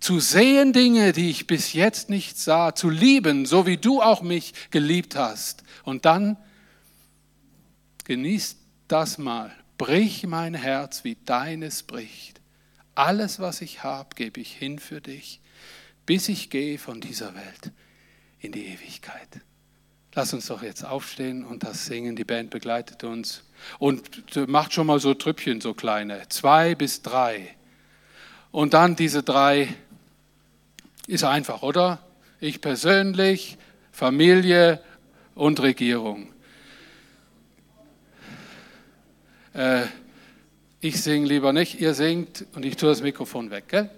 zu sehen Dinge, die ich bis jetzt nicht sah, zu lieben, so wie du auch mich geliebt hast. Und dann genieß das mal. Brich mein Herz, wie deines bricht. Alles, was ich habe, gebe ich hin für dich, bis ich gehe von dieser Welt in die Ewigkeit. Lass uns doch jetzt aufstehen und das singen. Die Band begleitet uns und macht schon mal so Trüppchen, so kleine. Zwei bis drei. Und dann diese drei ist einfach, oder? Ich persönlich, Familie und Regierung. Äh, ich singe lieber nicht, ihr singt und ich tue das Mikrofon weg. Gell?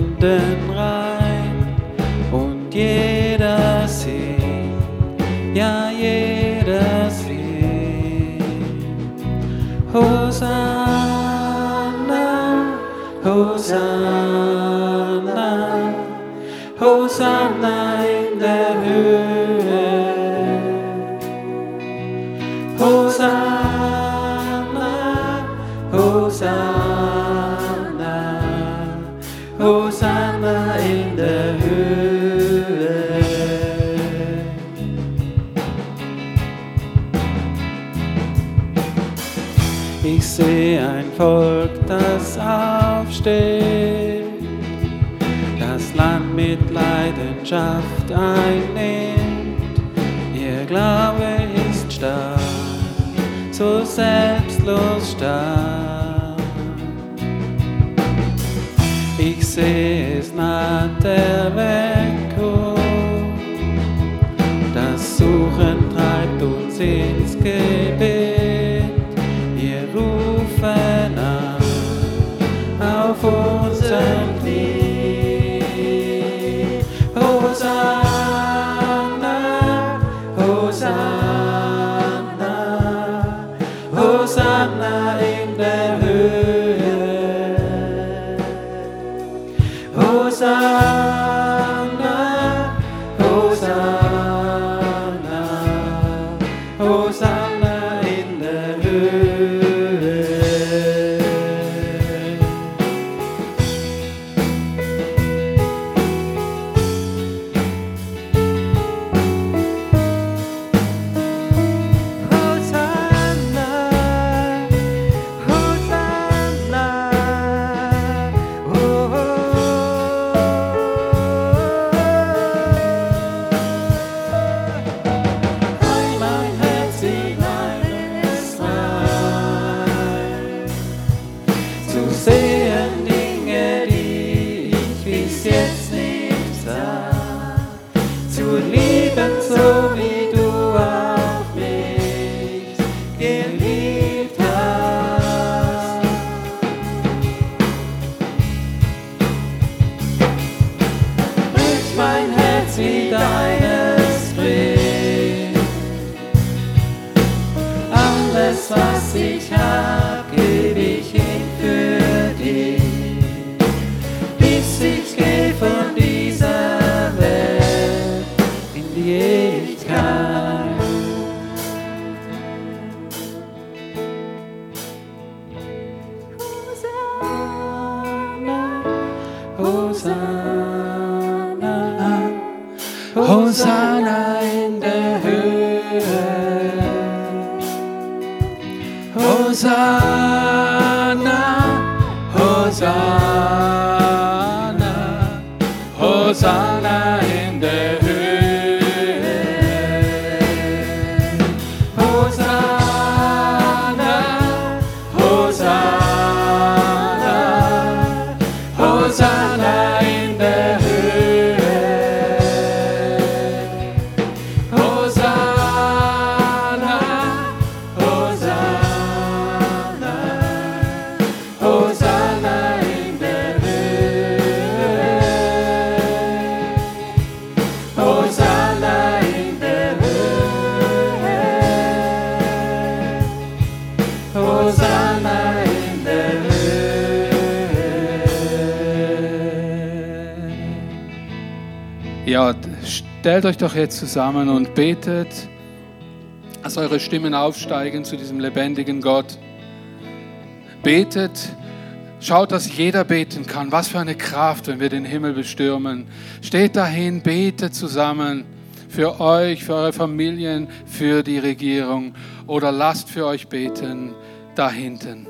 Händen rein und jeder sieht, ja, Leidenschaft einnimmt. Ihr Glaube ist stark, so selbstlos stark. Ich sehe es naht der Weckung, stellt euch doch jetzt zusammen und betet, dass eure Stimmen aufsteigen zu diesem lebendigen Gott. Betet, schaut, dass jeder beten kann. Was für eine Kraft, wenn wir den Himmel bestürmen. Steht dahin, betet zusammen für euch, für eure Familien, für die Regierung oder lasst für euch beten da hinten.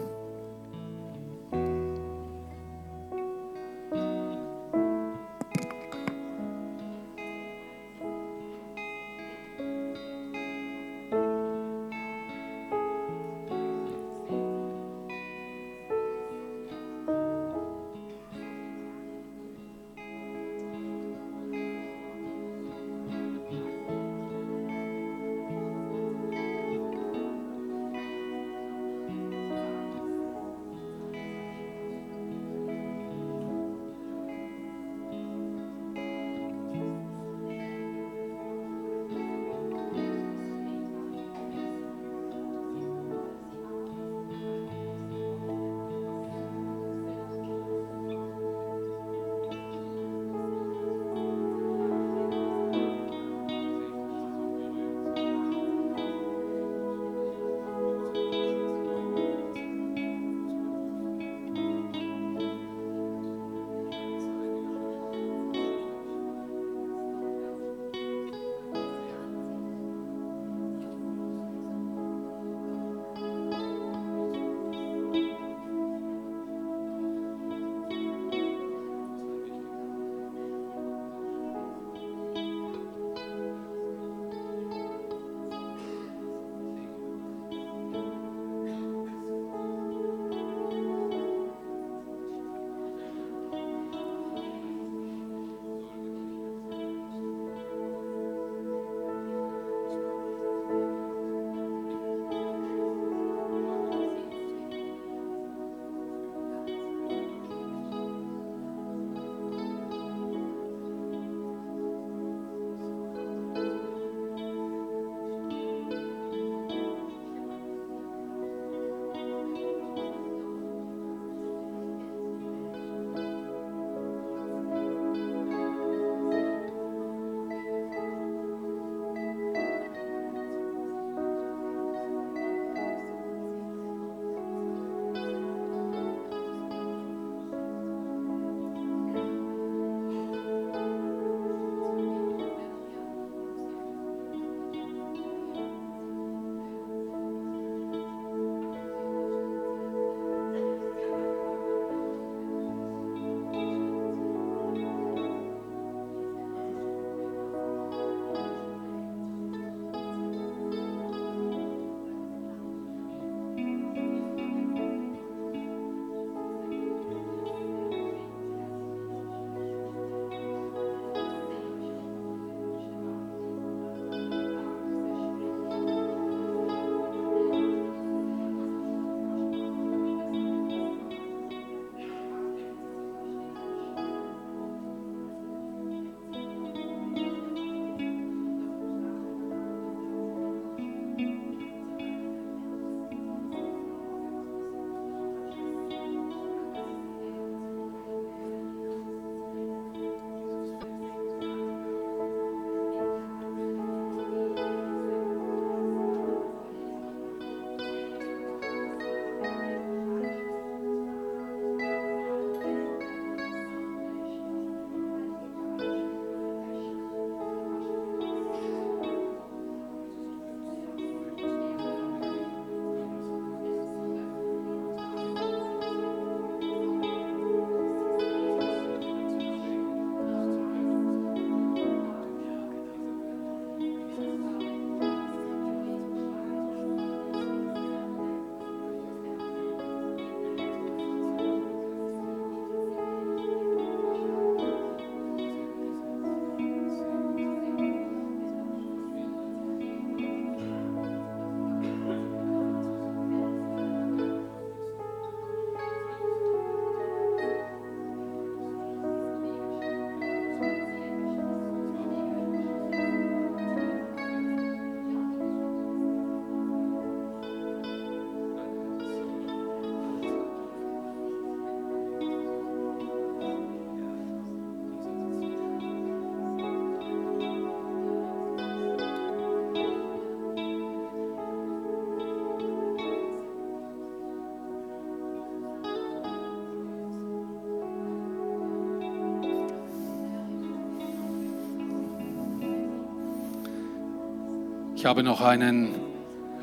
Ich habe noch einen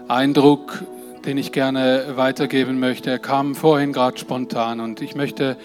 Eindruck, den ich gerne weitergeben möchte. Er kam vorhin gerade spontan und ich möchte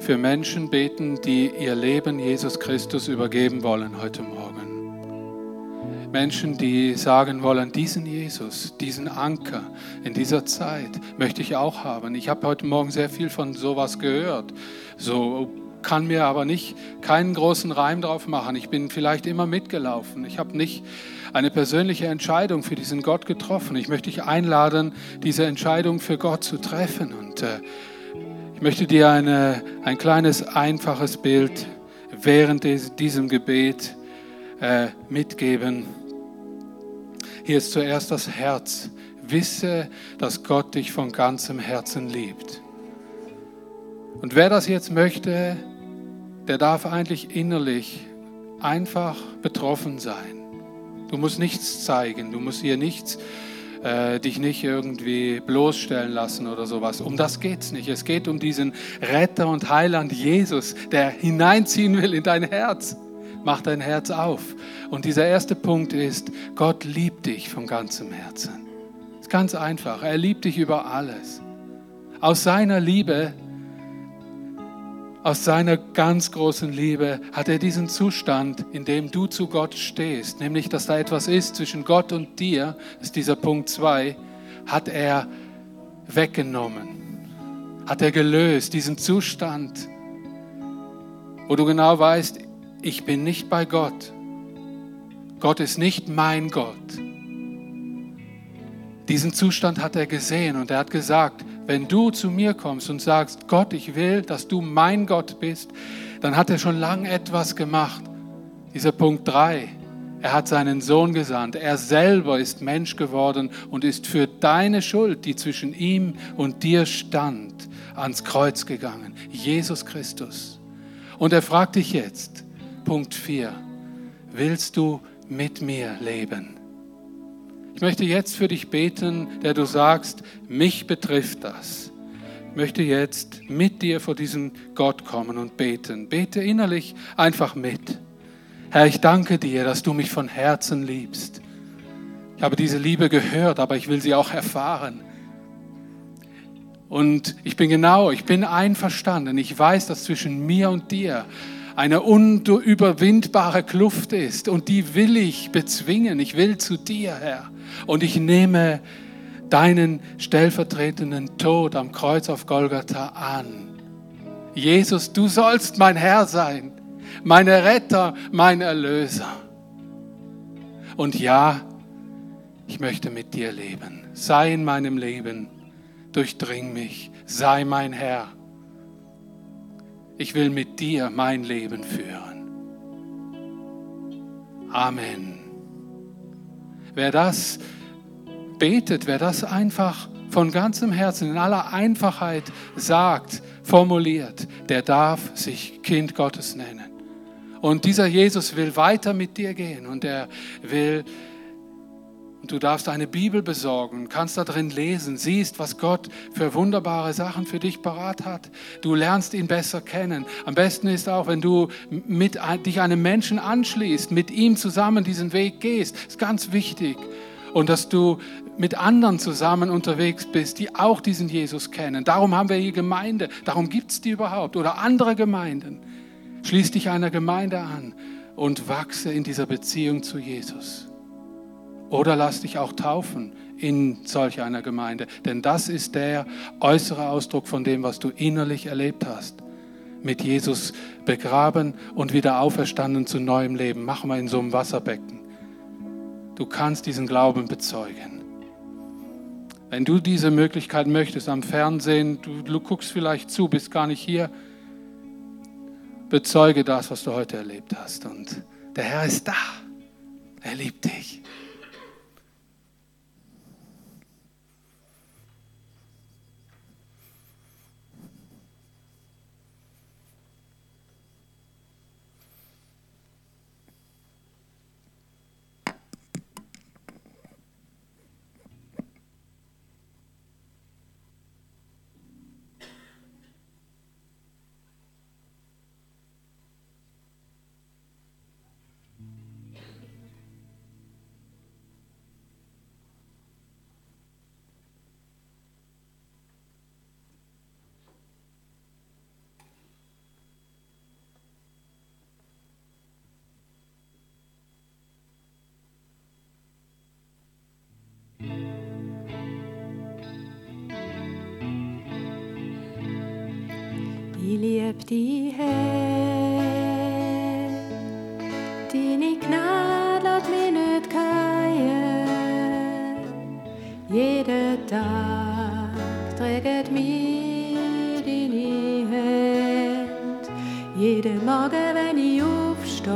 für Menschen beten, die ihr Leben Jesus Christus übergeben wollen heute Morgen. Menschen, die sagen wollen, diesen Jesus, diesen Anker in dieser Zeit möchte ich auch haben. Ich habe heute Morgen sehr viel von sowas gehört. So kann mir aber nicht keinen großen Reim drauf machen. Ich bin vielleicht immer mitgelaufen. Ich habe nicht eine persönliche Entscheidung für diesen Gott getroffen. Ich möchte dich einladen, diese Entscheidung für Gott zu treffen. Und äh, ich möchte dir eine, ein kleines, einfaches Bild während des, diesem Gebet äh, mitgeben. Hier ist zuerst das Herz. Wisse, dass Gott dich von ganzem Herzen liebt. Und wer das jetzt möchte, der darf eigentlich innerlich einfach betroffen sein. Du musst nichts zeigen, du musst hier nichts äh, dich nicht irgendwie bloßstellen lassen oder sowas. Um das geht es nicht. Es geht um diesen Retter und Heiland Jesus, der hineinziehen will in dein Herz. Mach dein Herz auf. Und dieser erste Punkt ist, Gott liebt dich von ganzem Herzen. Ist ganz einfach. Er liebt dich über alles. Aus seiner Liebe aus seiner ganz großen Liebe hat er diesen Zustand, in dem du zu Gott stehst, nämlich dass da etwas ist zwischen Gott und dir, ist dieser Punkt 2, hat er weggenommen, hat er gelöst, diesen Zustand, wo du genau weißt, ich bin nicht bei Gott. Gott ist nicht mein Gott. Diesen Zustand hat er gesehen und er hat gesagt, wenn du zu mir kommst und sagst, Gott, ich will, dass du mein Gott bist, dann hat er schon lange etwas gemacht. Dieser Punkt 3. Er hat seinen Sohn gesandt. Er selber ist Mensch geworden und ist für deine Schuld, die zwischen ihm und dir stand, ans Kreuz gegangen. Jesus Christus. Und er fragt dich jetzt, Punkt 4, willst du mit mir leben? Ich möchte jetzt für dich beten, der du sagst, mich betrifft das. Ich möchte jetzt mit dir vor diesen Gott kommen und beten. Bete innerlich einfach mit. Herr, ich danke dir, dass du mich von Herzen liebst. Ich habe diese Liebe gehört, aber ich will sie auch erfahren. Und ich bin genau, ich bin einverstanden. Ich weiß, dass zwischen mir und dir eine unüberwindbare Kluft ist und die will ich bezwingen. Ich will zu dir, Herr. Und ich nehme deinen stellvertretenden Tod am Kreuz auf Golgatha an. Jesus, du sollst mein Herr sein, mein Retter, mein Erlöser. Und ja, ich möchte mit dir leben. Sei in meinem Leben, durchdring mich, sei mein Herr. Ich will mit dir mein Leben führen. Amen. Wer das betet, wer das einfach von ganzem Herzen in aller Einfachheit sagt, formuliert, der darf sich Kind Gottes nennen. Und dieser Jesus will weiter mit dir gehen und er will und du darfst eine Bibel besorgen, kannst da drin lesen, siehst, was Gott für wunderbare Sachen für dich parat hat. Du lernst ihn besser kennen. Am besten ist auch, wenn du mit, dich einem Menschen anschließt, mit ihm zusammen diesen Weg gehst. Ist ganz wichtig. Und dass du mit anderen zusammen unterwegs bist, die auch diesen Jesus kennen. Darum haben wir hier Gemeinde. Darum gibt es die überhaupt. Oder andere Gemeinden. Schließ dich einer Gemeinde an und wachse in dieser Beziehung zu Jesus. Oder lass dich auch taufen in solch einer Gemeinde. Denn das ist der äußere Ausdruck von dem, was du innerlich erlebt hast. Mit Jesus begraben und wieder auferstanden zu neuem Leben. Mach mal in so einem Wasserbecken. Du kannst diesen Glauben bezeugen. Wenn du diese Möglichkeit möchtest am Fernsehen, du, du guckst vielleicht zu, bist gar nicht hier, bezeuge das, was du heute erlebt hast. Und der Herr ist da. Er liebt dich. Deine Gnade lässt mich nicht fallen. Jeden Tag trägt mich deine Hand. Jeden Morgen, wenn ich aufstehe,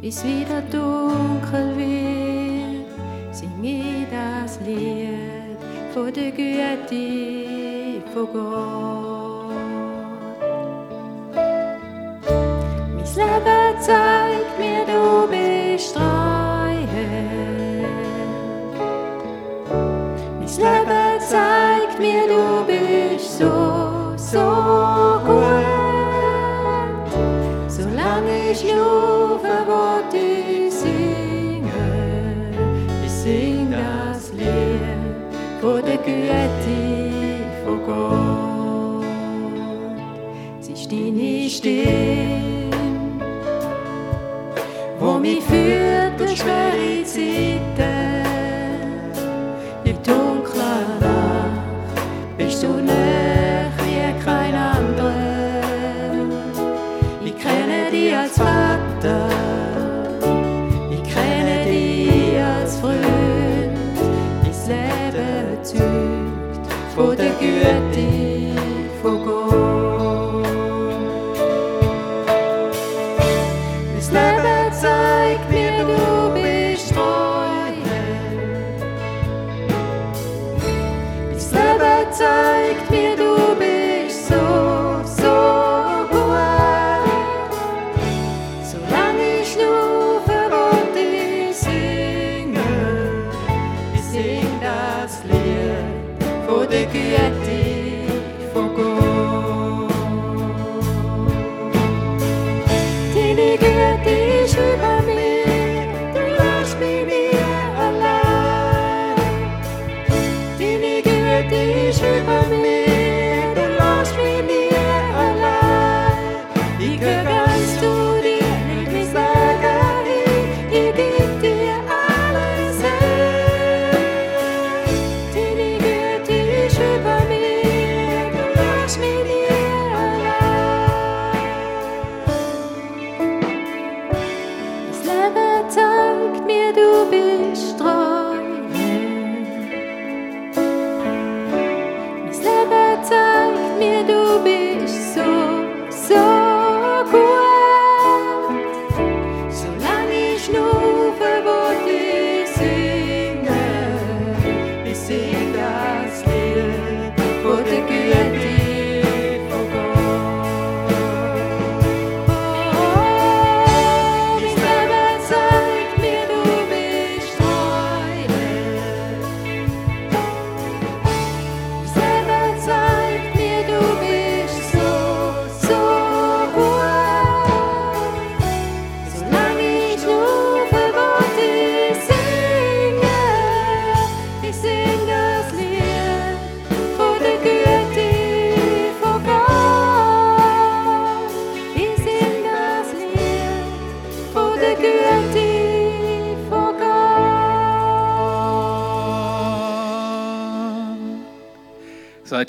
bis wieder dunkel wird, sing ich das Lied von der Güte von Gott. Zeigt mir, du bist treu. Mein Leben zeigt mir, du bist so, so gut. Solange ich rufe, wollte ich singen. Ich sing das Lied von der Güte von Gott. Sie ist deine Stimme, Gud, de får gå. Hvis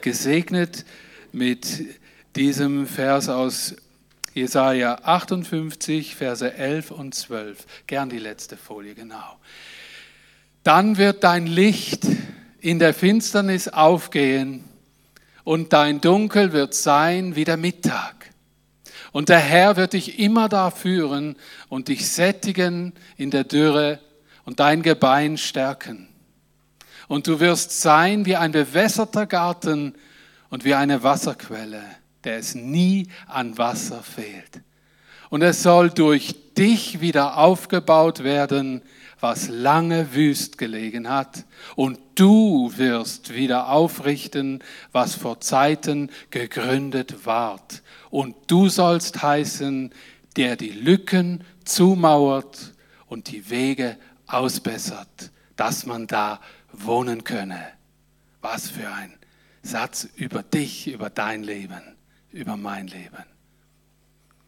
Seid gesegnet mit diesem Vers aus Jesaja 58, Verse 11 und 12. Gern die letzte Folie, genau. Dann wird dein Licht in der Finsternis aufgehen und dein Dunkel wird sein wie der Mittag. Und der Herr wird dich immer da führen und dich sättigen in der Dürre und dein Gebein stärken. Und du wirst sein wie ein bewässerter Garten und wie eine Wasserquelle, der es nie an Wasser fehlt. Und es soll durch dich wieder aufgebaut werden, was lange wüst gelegen hat. Und du wirst wieder aufrichten, was vor Zeiten gegründet ward. Und du sollst heißen, der die Lücken zumauert und die Wege ausbessert, dass man da wohnen könne. Was für ein Satz über dich, über dein Leben, über mein Leben.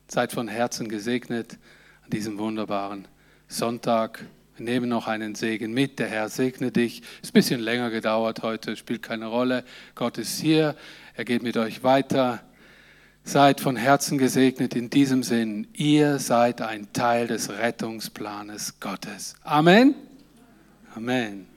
Seid von Herzen gesegnet an diesem wunderbaren Sonntag. Wir nehmen noch einen Segen mit. Der Herr segne dich. Ist ein bisschen länger gedauert heute, spielt keine Rolle. Gott ist hier. Er geht mit euch weiter. Seid von Herzen gesegnet in diesem Sinn. Ihr seid ein Teil des Rettungsplanes Gottes. Amen. Amen.